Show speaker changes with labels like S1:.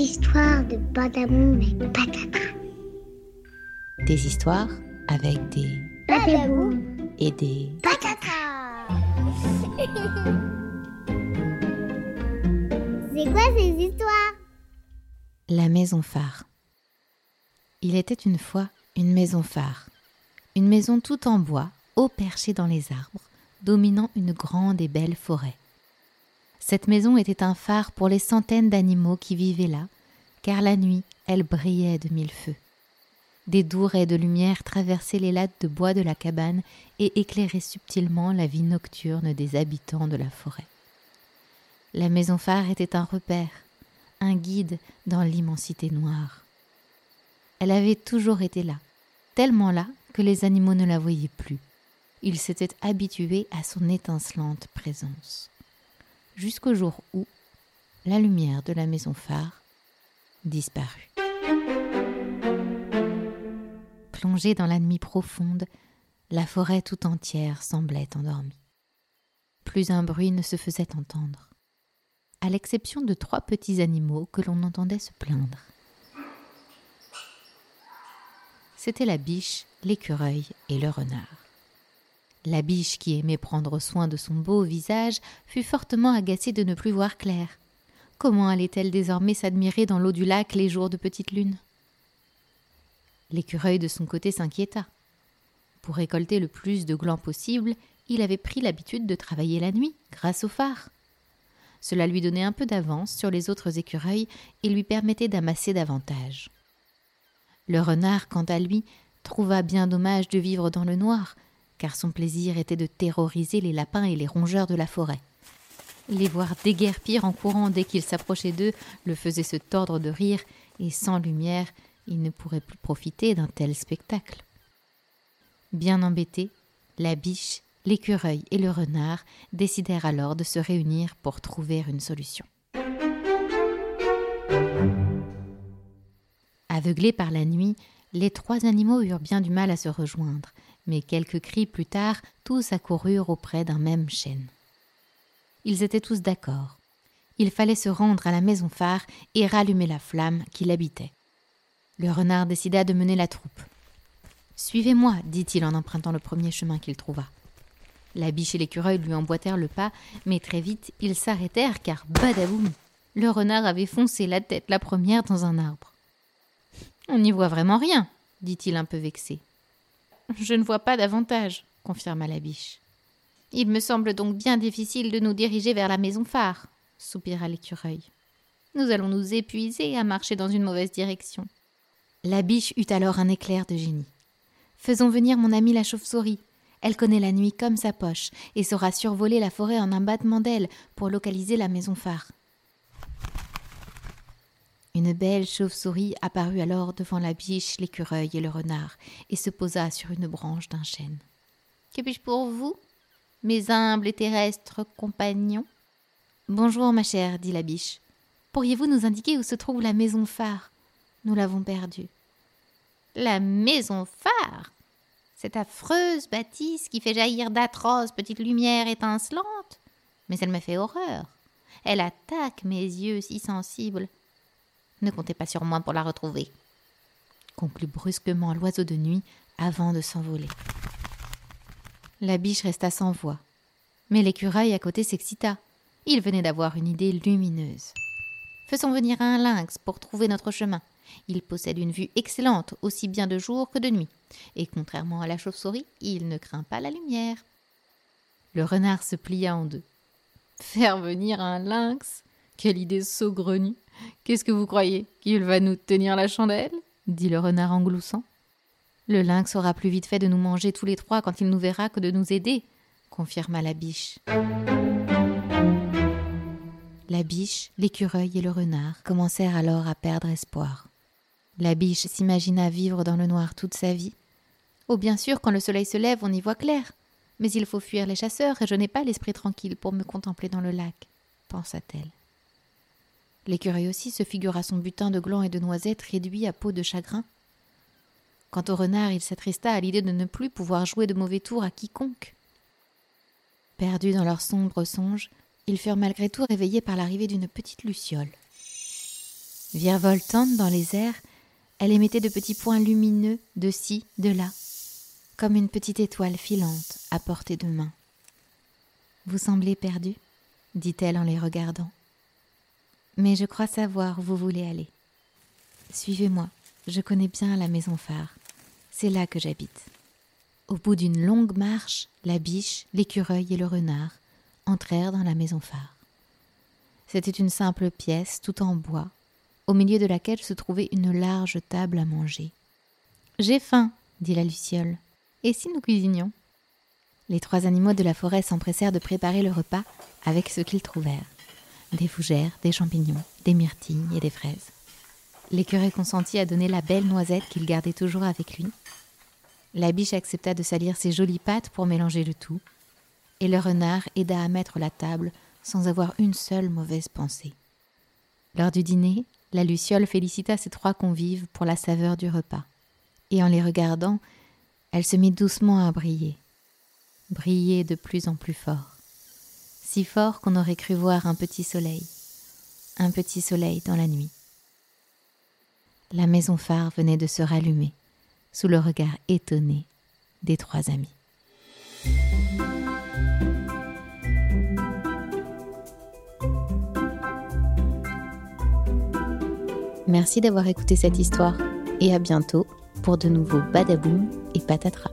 S1: histoires de Badamoum et Patata.
S2: Des histoires avec des
S1: Badamoum
S2: et des
S1: Patata. C'est quoi ces histoires?
S2: La maison phare. Il était une fois une maison phare. Une maison toute en bois, haut perchée dans les arbres, dominant une grande et belle forêt. Cette maison était un phare pour les centaines d'animaux qui vivaient là, car la nuit, elle brillait de mille feux. Des doux raies de lumière traversaient les lattes de bois de la cabane et éclairaient subtilement la vie nocturne des habitants de la forêt. La maison phare était un repère, un guide dans l'immensité noire. Elle avait toujours été là, tellement là que les animaux ne la voyaient plus. Ils s'étaient habitués à son étincelante présence. Jusqu'au jour où la lumière de la maison phare disparut. Plongée dans la nuit profonde, la forêt tout entière semblait endormie. Plus un bruit ne se faisait entendre, à l'exception de trois petits animaux que l'on entendait se plaindre. C'était la biche, l'écureuil et le renard. La biche, qui aimait prendre soin de son beau visage, fut fortement agacée de ne plus voir clair. Comment allait-elle désormais s'admirer dans l'eau du lac les jours de petite lune? L'écureuil de son côté s'inquiéta. Pour récolter le plus de glands possible, il avait pris l'habitude de travailler la nuit, grâce au phare. Cela lui donnait un peu d'avance sur les autres écureuils et lui permettait d'amasser davantage. Le renard, quant à lui, trouva bien dommage de vivre dans le noir, car son plaisir était de terroriser les lapins et les rongeurs de la forêt. Les voir déguerpir en courant dès qu'il s'approchait d'eux le faisait se tordre de rire, et sans lumière, il ne pourrait plus profiter d'un tel spectacle. Bien embêtés, la biche, l'écureuil et le renard décidèrent alors de se réunir pour trouver une solution. Aveuglés par la nuit, les trois animaux eurent bien du mal à se rejoindre, mais quelques cris plus tard, tous accoururent auprès d'un même chêne. Ils étaient tous d'accord. Il fallait se rendre à la maison phare et rallumer la flamme qui l'habitait. Le renard décida de mener la troupe. Suivez-moi, dit-il en empruntant le premier chemin qu'il trouva. La biche et l'écureuil lui emboîtèrent le pas, mais très vite ils s'arrêtèrent car badaboum Le renard avait foncé la tête la première dans un arbre. On n'y voit vraiment rien, dit-il un peu vexé. Je ne vois pas davantage, confirma la biche. Il me semble donc bien difficile de nous diriger vers la maison phare, soupira l'écureuil. Nous allons nous épuiser à marcher dans une mauvaise direction. La biche eut alors un éclair de génie. Faisons venir mon amie la chauve-souris. Elle connaît la nuit comme sa poche et saura survoler la forêt en un battement d'ailes pour localiser la maison phare. Une belle chauve-souris apparut alors devant la biche, l'écureuil et le renard, et se posa sur une branche d'un chêne. Que puis-je pour vous, mes humbles et terrestres compagnons? Bonjour, ma chère, dit la biche. Pourriez-vous nous indiquer où se trouve la maison phare? Nous l'avons perdue. La maison phare? Cette affreuse bâtisse qui fait jaillir d'atroces petites lumières étincelantes? Mais elle me fait horreur. Elle attaque mes yeux si sensibles. Ne comptez pas sur moi pour la retrouver. Conclut brusquement l'oiseau de nuit avant de s'envoler. La biche resta sans voix. Mais l'écureuil à côté s'excita. Il venait d'avoir une idée lumineuse. Faisons venir un lynx pour trouver notre chemin. Il possède une vue excellente, aussi bien de jour que de nuit. Et contrairement à la chauve-souris, il ne craint pas la lumière. Le renard se plia en deux. Faire venir un lynx Quelle idée saugrenue Qu'est-ce que vous croyez Qu'il va nous tenir la chandelle dit le renard en gloussant. Le lynx aura plus vite fait de nous manger tous les trois quand il nous verra que de nous aider, confirma la biche. La biche, l'écureuil et le renard commencèrent alors à perdre espoir. La biche s'imagina vivre dans le noir toute sa vie. Oh, bien sûr, quand le soleil se lève, on y voit clair. Mais il faut fuir les chasseurs, et je n'ai pas l'esprit tranquille pour me contempler dans le lac, pensa-t-elle. L'écureuil aussi se figura son butin de glands et de noisettes réduit à peau de chagrin. Quant au renard, il s'attrista à l'idée de ne plus pouvoir jouer de mauvais tours à quiconque. Perdus dans leurs sombres songes, ils furent malgré tout réveillés par l'arrivée d'une petite luciole. Virevoltante dans les airs, elle émettait de petits points lumineux de ci, de là, comme une petite étoile filante à portée de main. Vous semblez perdu dit-elle en les regardant. Mais je crois savoir où vous voulez aller. Suivez-moi, je connais bien la maison phare. C'est là que j'habite. Au bout d'une longue marche, la biche, l'écureuil et le renard entrèrent dans la maison phare. C'était une simple pièce, tout en bois, au milieu de laquelle se trouvait une large table à manger. J'ai faim, dit la luciole. Et si nous cuisinions? Les trois animaux de la forêt s'empressèrent de préparer le repas avec ce qu'ils trouvèrent des fougères, des champignons, des myrtilles et des fraises. L'écureuil consentit à donner la belle noisette qu'il gardait toujours avec lui. La biche accepta de salir ses jolies pattes pour mélanger le tout, et le renard aida à mettre la table sans avoir une seule mauvaise pensée. Lors du dîner, la luciole félicita ses trois convives pour la saveur du repas, et en les regardant, elle se mit doucement à briller, briller de plus en plus fort, si fort qu'on aurait cru voir un petit soleil, un petit soleil dans la nuit. La maison phare venait de se rallumer sous le regard étonné des trois amis. Merci d'avoir écouté cette histoire et à bientôt pour de nouveaux Badaboum et Patatras.